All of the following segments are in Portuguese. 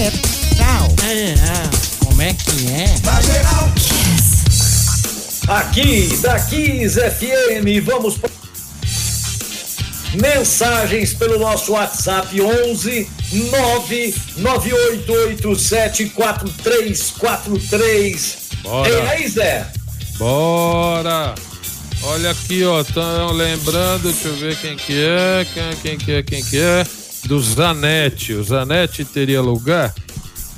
geral. Como é que é? Na geral. Aqui, da Kiss FM, vamos para mensagens pelo nosso WhatsApp 11 998874343. Bora. Aí, Zé? Bora! Olha aqui, ó, tão lembrando, deixa eu ver quem que é, quem, quem que é, quem que é, do Zanetti. O Zanetti teria lugar?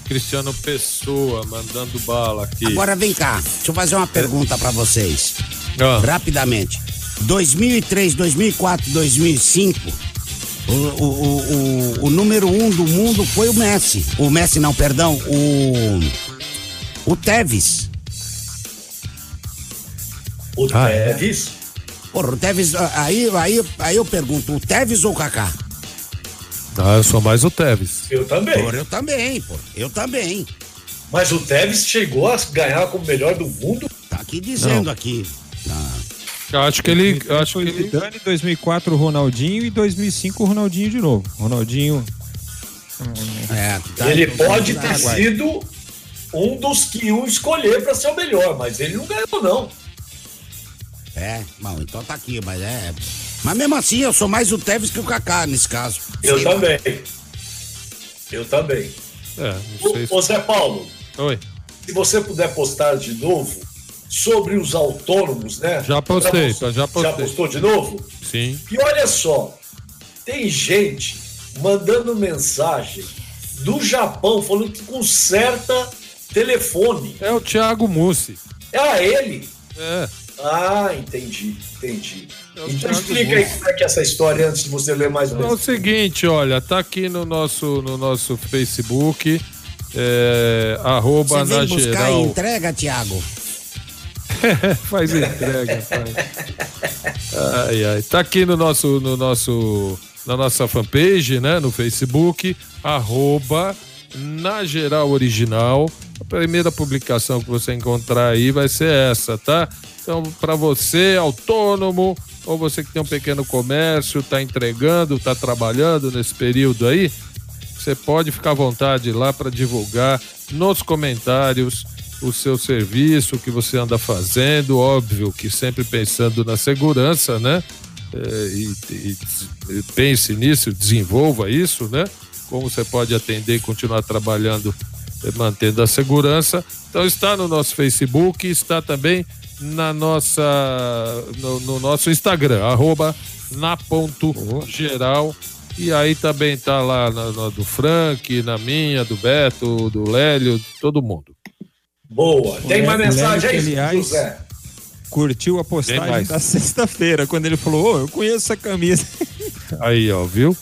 Cristiano Pessoa mandando bala aqui. Agora vem cá, deixa eu fazer uma pergunta pra vocês. Ah. Rapidamente. 2003, 2004, 2005, o, o, o, o, o número um do mundo foi o Messi. O Messi não, perdão, o. O Tevez. O Ah, é? Tevez? Porra, o Tevez, aí, aí, aí eu pergunto, o Tevez ou o Kaká? Ah, eu sou mais o Tevez. Eu também. Porra, eu também, pô. Eu também. Mas o Tevez chegou a ganhar como melhor do mundo? Tá aqui dizendo Não. aqui. Eu acho que ele. Eu acho que ele. Zidane, 2004 o Ronaldinho e 2005 o Ronaldinho de novo. Ronaldinho. É, tá- ele tá- pode tá- ter sido um dos que iam escolher para ser o melhor, mas ele não ganhou, não. É, bom, então tá aqui, mas é. Mas mesmo assim, eu sou mais o Tevez que o Kaká nesse caso. Eu Sei lá. também. Eu também. É, se. Ô, Zé Paulo, Oi. se você puder postar de novo sobre os autônomos, né? Já postei, você- já postei. Já postou de novo? Sim. E olha só, tem gente mandando mensagem do Japão falando que conserta telefone. É o Thiago Mussi. É ele? É. Ah, entendi, entendi. É Então explica aí como é que é essa história antes de você ler mais É uma o seguinte, olha, tá aqui no nosso, no nosso Facebook, é, arroba Você na buscar geral. entrega, Thiago? Faz entrega, faz. Ai, ai. Tá aqui no nosso, no nosso, na nossa fanpage, né, no Facebook, arroba na geral original. A primeira publicação que você encontrar aí vai ser essa, tá? Então, para você, autônomo, ou você que tem um pequeno comércio, tá entregando, tá trabalhando nesse período aí, você pode ficar à vontade lá para divulgar nos comentários o seu serviço, o que você anda fazendo, óbvio que sempre pensando na segurança, né? É, e, e- e pense nisso, desenvolva isso, né? Como você pode atender e continuar trabalhando, mantendo a segurança. Então está no nosso Facebook, está também na nossa, no, no nosso Instagram, arroba na ponto geral. E aí também tá lá na, na do Frank, na minha, do Beto, do Lélio, todo mundo. Boa. Tem uma mensagem aí, aliás, José? Curtiu a postagem da sexta-feira, quando ele falou: Ô, eu conheço essa camisa. Aí, ó, viu?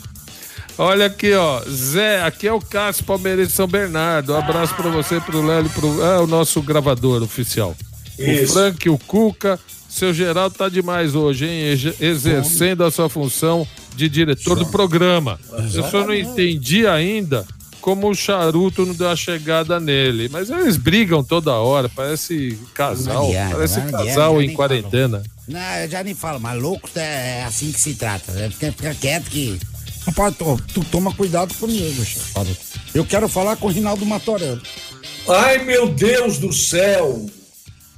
Olha aqui, ó. Zé, aqui é o Cássio Palmeirense de São Bernardo. Um abraço pra você, pro Lélio, pro. É o nosso gravador oficial. O Isso. Frank, o Cuca. Seu Geraldo tá demais hoje, hein? Exercendo a sua função de diretor do programa. Eu só não entendi ainda como o charuto não deu a chegada nele. Mas eles brigam toda hora, parece casal. Parece casal em quarentena. Não, eu já nem falo, mas louco é assim que se trata. né? Fica, fica quieto que. Rapaz, tu, tu toma cuidado comigo, chefe. Eu quero falar com o Rinaldo Matorano. Ai, meu Deus do céu!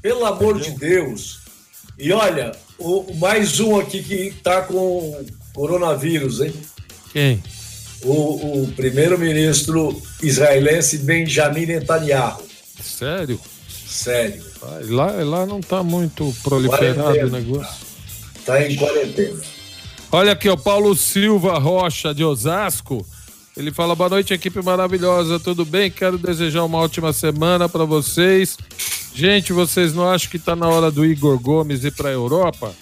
Pelo amor de Deus! E olha, o, mais um aqui que tá com coronavírus, hein? Quem? O, o primeiro-ministro israelense Benjamin Netanyahu. Sério? Sério. Lá, lá não tá muito proliferado o Quarentena. negócio. Tá em quarentena. Olha aqui, o Paulo Silva Rocha de Osasco. Ele fala: boa noite, equipe maravilhosa, tudo bem? Quero desejar uma ótima semana para vocês. Gente, vocês não acham que tá na hora do Igor Gomes ir para a Europa?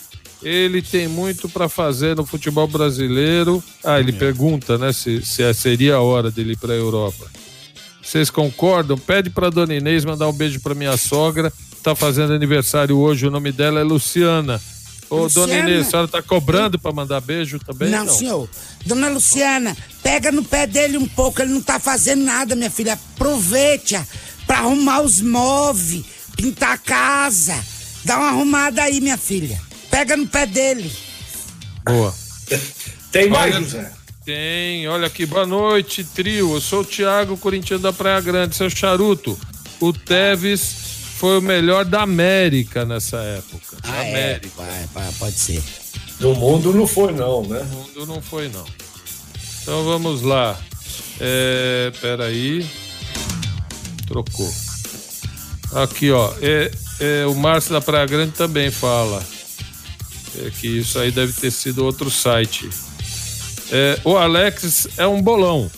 Ele tem muito para fazer no futebol brasileiro. Ah, ele pergunta, né, se, se seria a hora dele ir para a Europa. Vocês concordam? Pede para dona Inês mandar um beijo para minha sogra. Tá fazendo aniversário hoje. O nome dela é Luciana. Ô, dona Luciana? Inês, a senhora tá cobrando para mandar beijo também? não, senhor. Dona Luciana, pega no pé dele um pouco, ele não tá fazendo nada, minha filha. Aproveite pra arrumar os móveis, pintar a casa. Dá uma arrumada aí, minha filha. Pega no pé dele. Boa. Tem mais, Olha, José? Tem, olha aqui, boa noite, trio. Eu sou o Thiago, corintiano da Praia Grande, seu charuto. O Teves foi o melhor da América nessa época. Da Ah, é, América. vai, vai, pode ser. No mundo não foi, não, né? O mundo não foi, não. Então vamos lá. É, peraí. Trocou. Aqui, ó. É, é, o Márcio da Praia Grande também fala. É que isso aí deve ter sido outro site. É, o Alex é um bolão,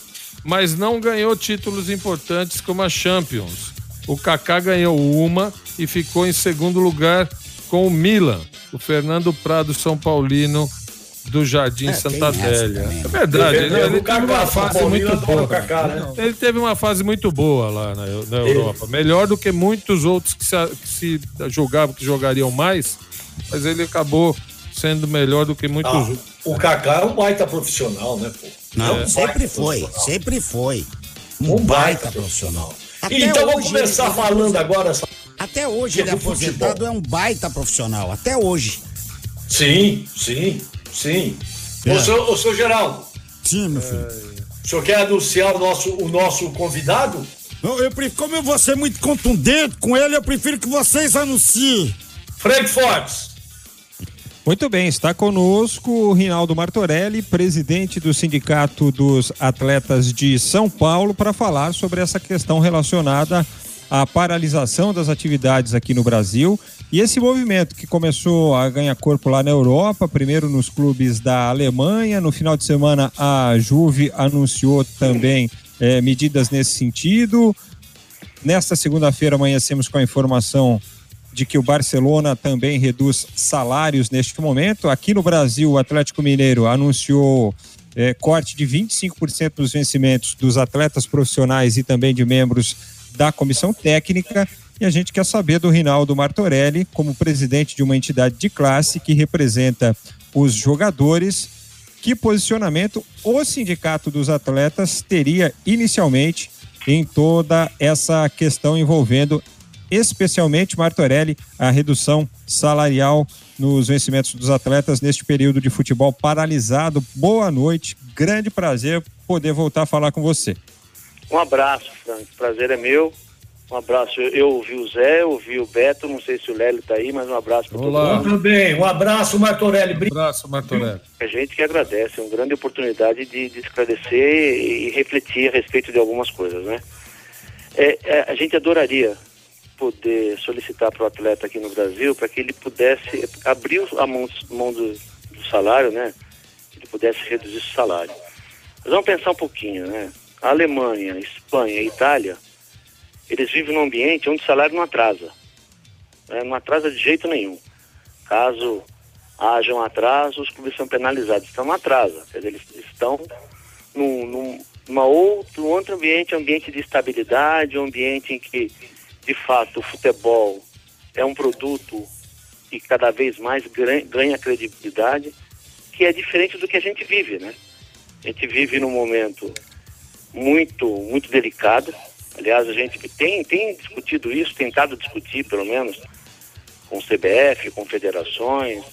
mas não ganhou títulos importantes como a Champions. O Kaká ganhou uma e ficou em segundo lugar com o Milan. O Fernando Prado São Paulino do Jardim É, Santa Adélia. também. É verdade, ele, Defendendo ele o teve uma fase muito boa. Kaká, né? Ele teve uma fase muito boa lá na, na Europa. Melhor do que muitos outros que se, que se julgavam que jogariam mais, mas ele acabou sendo melhor do que muitos Ah, outros. o Kaká é um baita profissional, né, pô? Não, É um sempre foi, profissional. sempre foi. Um, Um baita baita profissional. Até então vamos começar ele- falando agora. Até hoje ele é do futebol. aposentado, é um baita profissional. Até hoje. Sim, sim, sim. É. Ô, seu, ô, seu Geraldo, Sim, meu filho. o senhor quer anunciar o nosso, o nosso convidado? Eu, eu prefiro, como eu vou ser muito contundente com ele, eu prefiro que vocês anunciem. Frank Fortes. Muito bem, está conosco o Rinaldo Martorelli, presidente do Sindicato dos Atletas de São Paulo, para falar sobre essa questão relacionada à paralisação das atividades aqui no Brasil e esse movimento que começou a ganhar corpo lá na Europa, primeiro nos clubes da Alemanha, no final de semana a Juve anunciou também eh, medidas nesse sentido. Nesta segunda-feira amanhecemos com a informação de que o Barcelona também reduz salários neste momento. Aqui no Brasil, o Atlético Mineiro anunciou eh, corte de 25% dos vencimentos dos atletas profissionais e também de membros da comissão técnica. E a gente quer saber do Rinaldo Martorelli, como presidente de uma entidade de classe que representa os jogadores, que posicionamento o Sindicato dos Atletas teria inicialmente em toda essa questão envolvendo especialmente Martorelli, a redução salarial nos vencimentos dos atletas neste período de futebol paralisado. Boa noite, grande prazer poder voltar a falar com você. Um abraço, Frank. Prazer é meu. Um abraço. Eu, ouvi o Zé, eu ouvi o Beto, não sei se o Lélio tá aí, mas um abraço para todo Olá. mundo. Tudo bem, um abraço, Martorelli. Um abraço, Martorelli. A gente que agradece, é uma grande oportunidade de, de esclarecer e, e refletir a respeito de algumas coisas, né? É, é, a gente adoraria poder solicitar para o atleta aqui no Brasil para que ele pudesse abrir a mão, mão do, do salário, né? Ele pudesse reduzir o salário. Mas vamos pensar um pouquinho, né? A Alemanha, Espanha e Itália, eles vivem num ambiente onde o salário não atrasa. né? Não atrasa de jeito nenhum. Caso haja um atraso, os clubes são penalizados. Então não atrasa. Quer dizer, eles estão num, num uma outro, um outro ambiente, um ambiente de estabilidade, um ambiente em que, de fato, o futebol é um produto que cada vez mais ganha credibilidade, que é diferente do que a gente vive, né? A gente vive num momento muito, muito delicado. Aliás, a gente tem, tem discutido isso, tentado discutir, pelo menos, com o CBF, com federações,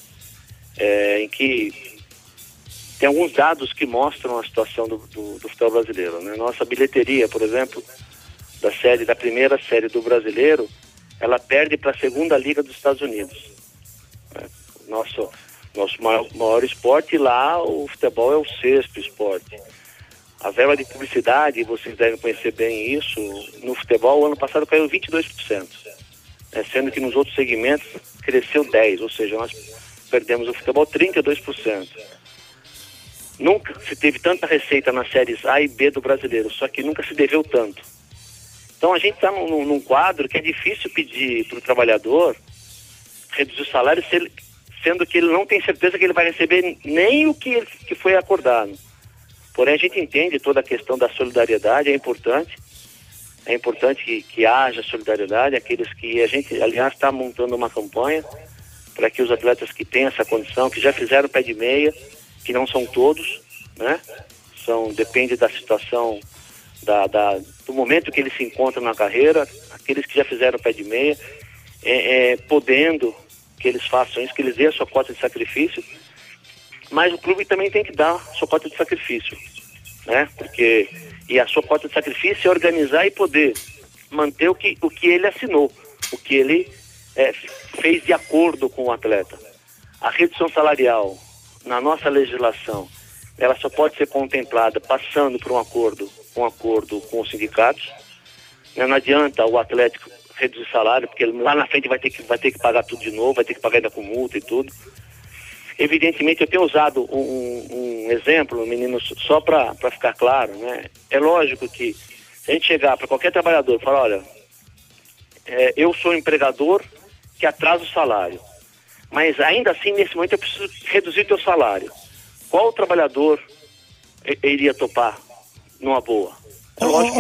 é, em que tem alguns dados que mostram a situação do, do, do futebol brasileiro. Né? Nossa bilheteria, por exemplo, da série, da primeira série do brasileiro, ela perde para a segunda liga dos Estados Unidos. né? Nosso, nosso maior, maior esporte lá o futebol é o sexto esporte. A verba de publicidade, vocês devem conhecer bem isso, no futebol, o ano passado caiu 22%, né? sendo que nos outros segmentos cresceu 10%, ou seja, nós perdemos o futebol 32%. Nunca se teve tanta receita nas séries A e B do brasileiro, só que nunca se deveu tanto. Então a gente está num, num- quadro que é difícil pedir para o trabalhador reduzir o salário, ele- sendo que ele não tem certeza que ele vai receber nem o que, que foi acordado. Porém, a gente entende toda a questão da solidariedade, é importante. É importante que, que haja solidariedade, aqueles que a gente, aliás, está montando uma campanha para que os atletas que têm essa condição, que já fizeram pé de meia, que não são todos, né? São, depende da situação, da, da- do momento que eles se encontram na carreira, aqueles que já fizeram pé de meia, é, é, podendo que eles façam isso, que eles dêem a sua cota de sacrifício, mas o clube também tem que dar sua cota de sacrifício, né? Porque e a sua cota de sacrifício é organizar e poder manter o que, o que ele assinou, o que ele é, fez de acordo com o atleta. A redução salarial, na nossa legislação, ela só pode ser contemplada passando por um acordo, um acordo com os sindicatos. Né, não adianta o Atlético reduzir salário, porque lá na frente vai ter que, vai ter que pagar tudo de novo, vai ter que pagar ainda com multa e tudo. Evidentemente, eu tenho usado um, um exemplo, meninos, só para ficar claro, né? É lógico que se a gente chegar para qualquer trabalhador e falar, olha, é, eu sou um empregador que atrasa o salário, mas ainda assim, nesse momento, eu preciso reduzir o teu salário. Qual trabalhador iria topar numa boa? É ô, ô, que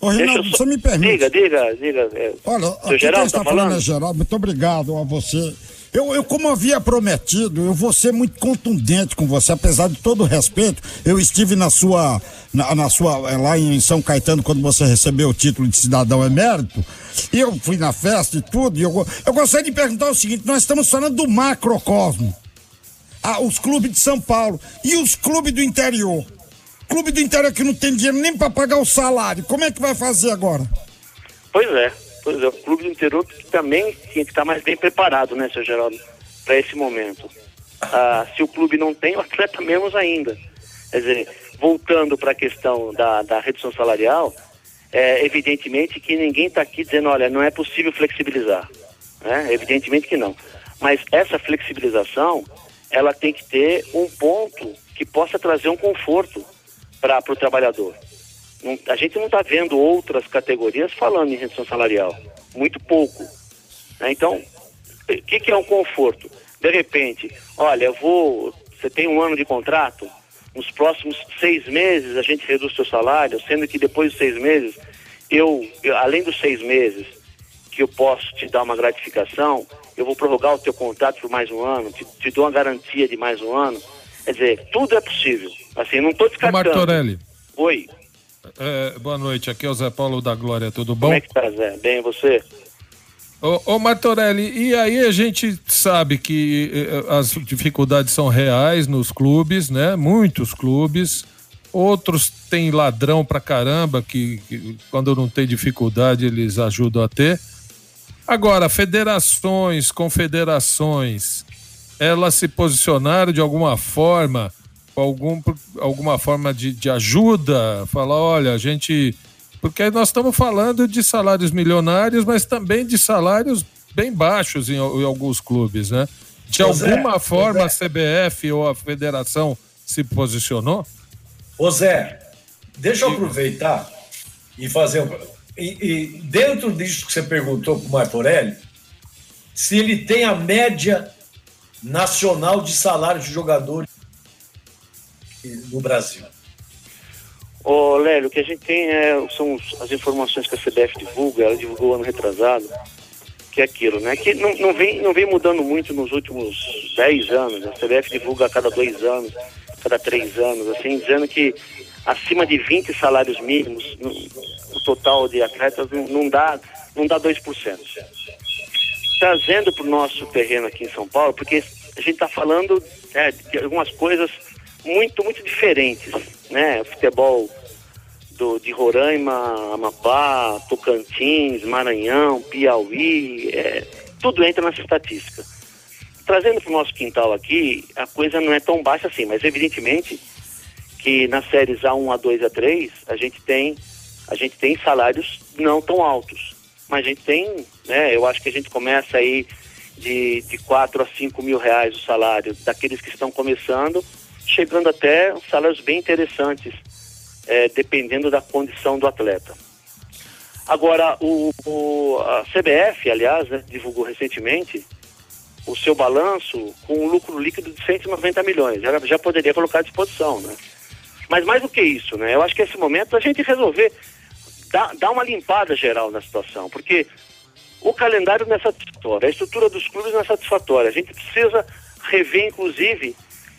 ô, Rinaldo só... você me permite. Diga, diga, diga. É, olha, aqui Geraldo, quem está tá falando? falando é Geraldo, muito obrigado a você eu, eu, como havia prometido, eu vou ser muito contundente com você, apesar de todo o respeito. Eu estive na sua, na, na sua, eh, lá em São Caetano, quando você recebeu o título de cidadão emérito. Eu fui na festa e tudo. E eu, eu gostaria de perguntar o seguinte: nós estamos falando do macrocosmo. Ah, os clubes de São Paulo e os clubes do interior. Clube do interior que não tem dinheiro nem para pagar o salário. Como é que vai fazer agora? Pois é. Pois é, o clube do interior também tinha que estar mais bem preparado, né, seu Geraldo, para esse momento. Ah, se o clube não tem, o atleta menos ainda. Quer dizer, voltando para a questão da, da redução salarial, é evidentemente que ninguém está aqui dizendo, olha, não é possível flexibilizar. Né? Evidentemente que não. Mas essa flexibilização, ela tem que ter um ponto que possa trazer um conforto para o trabalhador. Não, a gente não está vendo outras categorias falando em redução salarial. Muito pouco. Né? Então, o que, que é um conforto? De repente, olha, eu vou. Você tem um ano de contrato, nos próximos seis meses a gente reduz seu salário, sendo que depois dos seis meses, eu, eu, além dos seis meses que eu posso te dar uma gratificação, eu vou prorrogar o teu contrato por mais um ano, te, te dou uma garantia de mais um ano. Quer dizer, tudo é possível. Assim, não estou descartando. Martorelli. Oi. É, boa noite, aqui é o Zé Paulo da Glória, tudo bom? Como é que tá, Zé? Bem, você? Ô, ô Martorelli, e aí a gente sabe que eh, as dificuldades são reais nos clubes, né? Muitos clubes. Outros têm ladrão pra caramba, que, que quando não tem dificuldade eles ajudam a ter. Agora, federações, confederações, elas se posicionaram de alguma forma algum, alguma forma de, de ajuda? Falar, olha, a gente. Porque nós estamos falando de salários milionários, mas também de salários bem baixos em, em alguns clubes, né? De alguma Zé, forma a CBF ou a federação se posicionou? Ô Zé, deixa eu aproveitar e fazer um. E, e dentro disso que você perguntou para o Martorelli, se ele tem a média nacional de salário de jogadores no Brasil? Ô, Lélio, o que a gente tem é, são as informações que a CBF divulga, ela divulgou ano retrasado, que é aquilo, né? Que não, não, vem, não vem mudando muito nos últimos 10 anos. A CBF divulga a cada dois anos, cada três anos, assim, dizendo que acima de 20 salários mínimos, no, o total de atletas não, não dá, não dá 2%. Trazendo para o nosso terreno aqui em São Paulo, porque a gente está falando é, de algumas coisas muito, muito diferentes, né? Futebol do, de Roraima, Amapá, Tocantins, Maranhão, Piauí, é, tudo entra nessa estatística. Trazendo para o nosso quintal aqui, a coisa não é tão baixa assim, mas evidentemente que nas séries A1, A2, A3, a gente tem, a gente tem salários não tão altos. Mas a gente tem, né, eu acho que a gente começa aí de, de 4 a 5 mil reais o salário daqueles que estão começando chegando até salários bem interessantes, é, dependendo da condição do atleta. Agora, o, o a CBF, aliás, né, divulgou recentemente o seu balanço com um lucro líquido de 190 milhões. Já, já poderia colocar à disposição, né? Mas mais do que isso, né? Eu acho que esse momento a gente resolver dar, dar uma limpada geral na situação, porque o calendário não é satisfatório, a estrutura dos clubes não é satisfatória. A gente precisa rever, inclusive,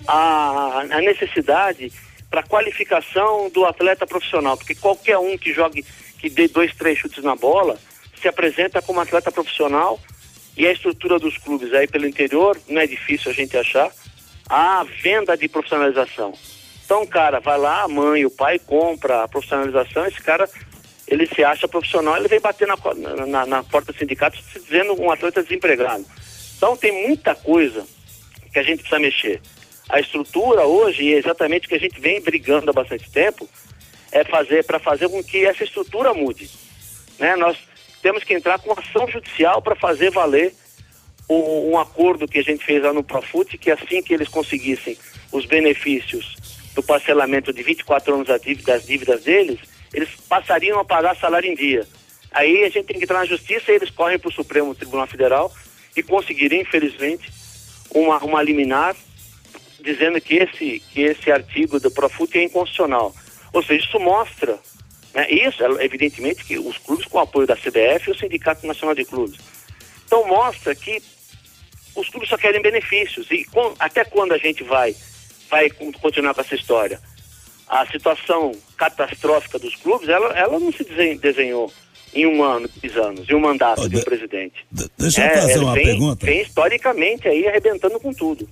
a, a necessidade para qualificação do atleta profissional, porque qualquer um que jogue, que dê dois, três chutes na bola, se apresenta como atleta profissional e a estrutura dos clubes aí pelo interior não é difícil a gente achar. a venda de profissionalização. Então cara vai lá, a mãe, o pai compra a profissionalização, esse cara ele se acha profissional, ele vem bater na, na, na porta do sindicato dizendo um atleta desempregado. Então tem muita coisa que a gente precisa mexer. A estrutura hoje, e é exatamente o que a gente vem brigando há bastante tempo, é fazer para fazer com que essa estrutura mude. Né? Nós temos que entrar com ação judicial para fazer valer o, um acordo que a gente fez lá no Profut, que assim que eles conseguissem os benefícios do parcelamento de 24 anos das dívidas deles, eles passariam a pagar salário em dia. Aí a gente tem que entrar na justiça e eles correm para o Supremo Tribunal Federal e conseguirem, infelizmente, uma, uma liminar dizendo que esse, que esse artigo do Profut é inconstitucional. Ou seja, isso mostra, né, isso, evidentemente, que os clubes com o apoio da CBF e o Sindicato Nacional de Clubes. Então mostra que os clubes só querem benefícios. E com, até quando a gente vai, vai continuar com essa história? A situação catastrófica dos clubes, ela, ela não se desenhou em um ano, dois anos, em um mandato oh, de um presidente. Deixa eu é, fazer uma vem, pergunta. Vem historicamente aí arrebentando com tudo.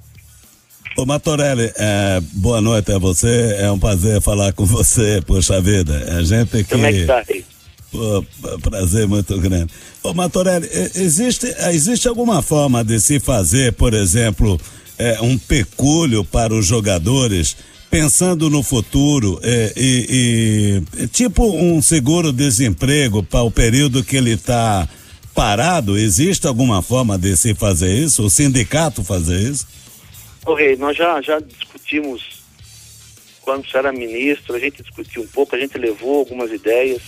Ô Matorelli, é, boa noite a você, é um prazer falar com você, poxa vida. A gente que. Como é que tá aí? Pô, prazer muito grande. Ô Matorelli, existe, existe alguma forma de se fazer, por exemplo, é, um pecúlio para os jogadores, pensando no futuro, é, e, e, tipo um seguro-desemprego para o período que ele está parado? Existe alguma forma de se fazer isso? O sindicato fazer isso? Rei, nós já, já discutimos quando você era ministro, a gente discutiu um pouco, a gente levou algumas ideias,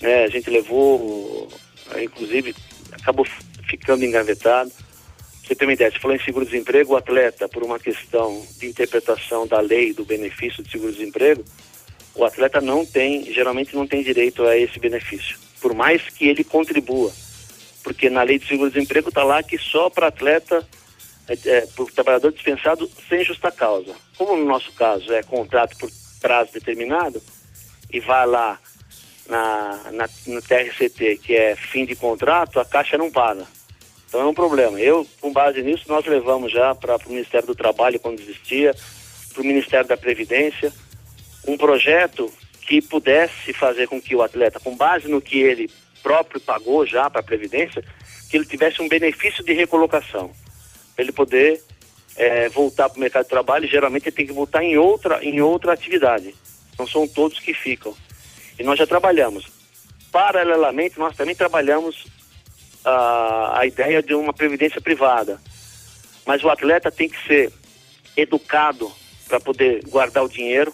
né? A gente levou, inclusive, acabou ficando engavetado. Você tem uma ideia, você falou em seguro-desemprego, o atleta, por uma questão de interpretação da lei do benefício de seguro-desemprego, o atleta não tem, geralmente não tem direito a esse benefício, por mais que ele contribua. Porque na lei de seguro-desemprego está lá que só para atleta é, é, por trabalhador dispensado sem justa causa. Como no nosso caso é contrato por prazo determinado e vai lá na, na, no TRCT, que é fim de contrato, a Caixa não paga. Então é um problema. Eu, com base nisso, nós levamos já para o Ministério do Trabalho, quando existia, para o Ministério da Previdência, um projeto que pudesse fazer com que o atleta, com base no que ele próprio pagou já para a Previdência, que ele tivesse um benefício de recolocação para ele poder é, voltar para o mercado de trabalho, geralmente ele tem que voltar em outra, em outra atividade. Não são todos que ficam. E nós já trabalhamos. Paralelamente, nós também trabalhamos a, a ideia de uma previdência privada. Mas o atleta tem que ser educado para poder guardar o dinheiro.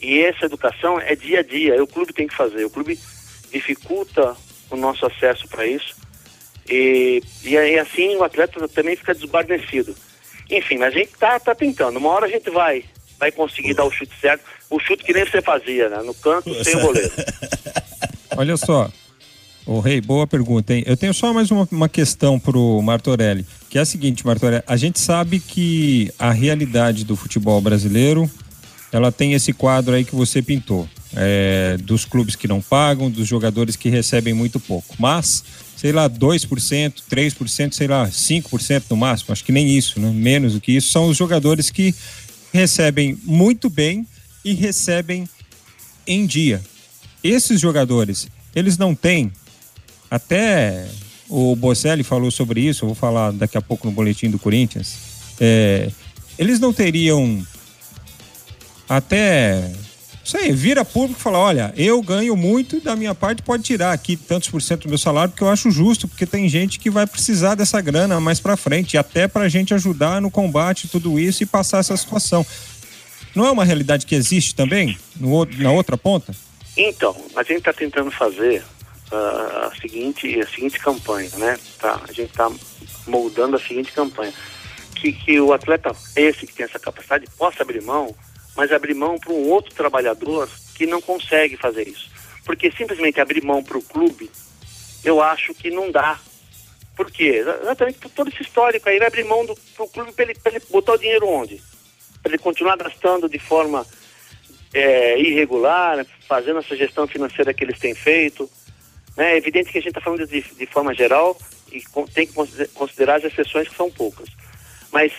E essa educação é dia a dia. O clube tem que fazer. O clube dificulta o nosso acesso para isso. E, e, e assim o atleta também fica desguarnecido. Enfim, mas a gente tá, tá tentando. Uma hora a gente vai, vai conseguir dar o chute certo. O chute que nem você fazia, né? No canto, sem o goleiro. Olha só. Ô Rei, boa pergunta, hein? Eu tenho só mais uma, uma questão pro Martorelli, que é a seguinte, Martorelli, a gente sabe que a realidade do futebol brasileiro, ela tem esse quadro aí que você pintou, é, dos clubes que não pagam, dos jogadores que recebem muito pouco. Mas sei lá, 2%, 3%, sei lá, 5% no máximo, acho que nem isso, né? menos do que isso, são os jogadores que recebem muito bem e recebem em dia. Esses jogadores, eles não têm, até o Bocelli falou sobre isso, eu vou falar daqui a pouco no boletim do Corinthians, é, eles não teriam até aí, vira público e fala: olha, eu ganho muito, da minha parte pode tirar aqui tantos por cento do meu salário, porque eu acho justo, porque tem gente que vai precisar dessa grana mais para frente, até para a gente ajudar no combate tudo isso e passar essa situação. Não é uma realidade que existe também no, na outra ponta? Então, a gente está tentando fazer uh, a, seguinte, a seguinte campanha, né? Tá, a gente está moldando a seguinte campanha. Que, que o atleta, esse que tem essa capacidade, possa abrir mão mas abrir mão para um outro trabalhador que não consegue fazer isso. Porque simplesmente abrir mão para o clube, eu acho que não dá. Por quê? Exatamente por todo esse histórico aí, vai abrir mão do pro clube para ele, ele botar o dinheiro onde? Para ele continuar gastando de forma é, irregular, fazendo essa gestão financeira que eles têm feito. Né? É evidente que a gente está falando de, de forma geral e tem que considerar as exceções que são poucas. Mas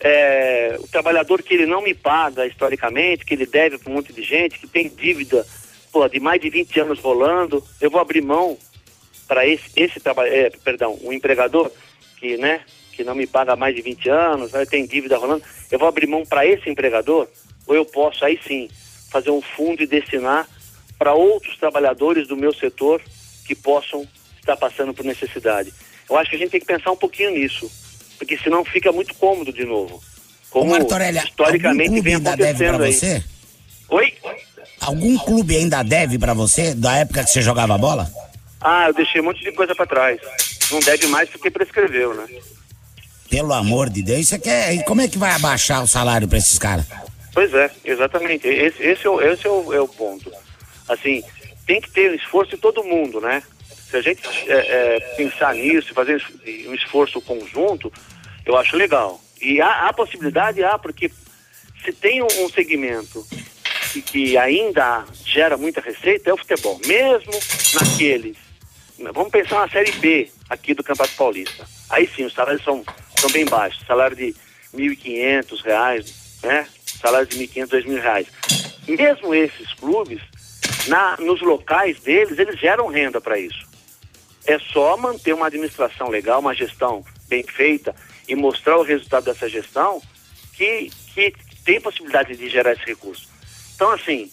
é, o trabalhador que ele não me paga historicamente, que ele deve para um monte de gente, que tem dívida pô, de mais de 20 anos rolando, eu vou abrir mão para esse, esse trabalho, é, perdão, o empregador que, né, que não me paga mais de 20 anos, né, tem dívida rolando, eu vou abrir mão para esse empregador, ou eu posso aí sim fazer um fundo e destinar para outros trabalhadores do meu setor que possam estar passando por necessidade. Eu acho que a gente tem que pensar um pouquinho nisso, porque senão fica muito cômodo de novo. Como Ô, Martorelli, historicamente vem ainda deve acontecendo aí. você? Oi? Algum clube ainda deve pra você, da época que você jogava bola? Ah, eu deixei um monte de coisa para trás. Não deve mais porque prescreveu, né? Pelo amor de Deus, você quer. E como é que vai abaixar o salário pra esses caras? Pois é, exatamente. Esse, esse, é, o, esse é, o, é o ponto. Assim, tem que ter esforço de todo mundo, né? Se a gente é, é, pensar nisso, fazer um esforço conjunto, eu acho legal. E há, há possibilidade, há, porque se tem um, um segmento que, que ainda gera muita receita, é o futebol. Mesmo naqueles. Vamos pensar na Série B aqui do Campeonato Paulista. Aí sim, os salários são, são bem baixos. Salário de 1.500 reais, né? Salário de R$ 1.500, 2.000 reais. Mesmo esses clubes, na, nos locais deles, eles geram renda para isso. É só manter uma administração legal, uma gestão bem feita e mostrar o resultado dessa gestão que, que tem possibilidade de gerar esse recurso. Então, assim,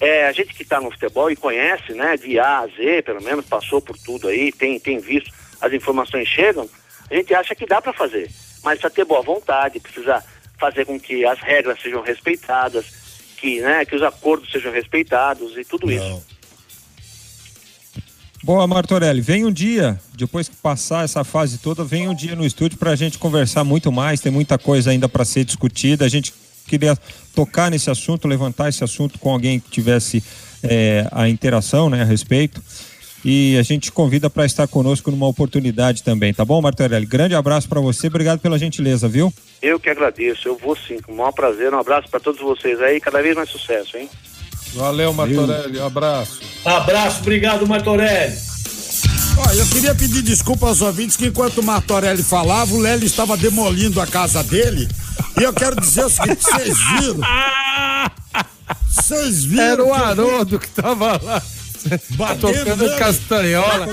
é, a gente que está no futebol e conhece, né, de A a Z, pelo menos, passou por tudo aí, tem, tem visto, as informações chegam, a gente acha que dá para fazer. Mas precisa ter boa vontade, precisa fazer com que as regras sejam respeitadas, que, né, que os acordos sejam respeitados e tudo isso. Boa, Martorelli. Vem um dia, depois que passar essa fase toda, vem um dia no estúdio para a gente conversar muito mais. Tem muita coisa ainda para ser discutida. A gente queria tocar nesse assunto, levantar esse assunto com alguém que tivesse é, a interação né, a respeito. E a gente te convida para estar conosco numa oportunidade também, tá bom, Martorelli? Grande abraço para você, obrigado pela gentileza, viu? Eu que agradeço, eu vou sim, com o maior prazer. Um abraço para todos vocês aí, cada vez mais sucesso, hein? Valeu, Martorelli, abraço. Abraço, obrigado, Martorelli. Ó, eu queria pedir desculpa aos ouvintes que enquanto o Martorelli falava, o Lélio estava demolindo a casa dele. E eu quero dizer o seguinte, vocês viram? Vocês viram? Era o que- Haroldo que tava lá Batendo castanhola.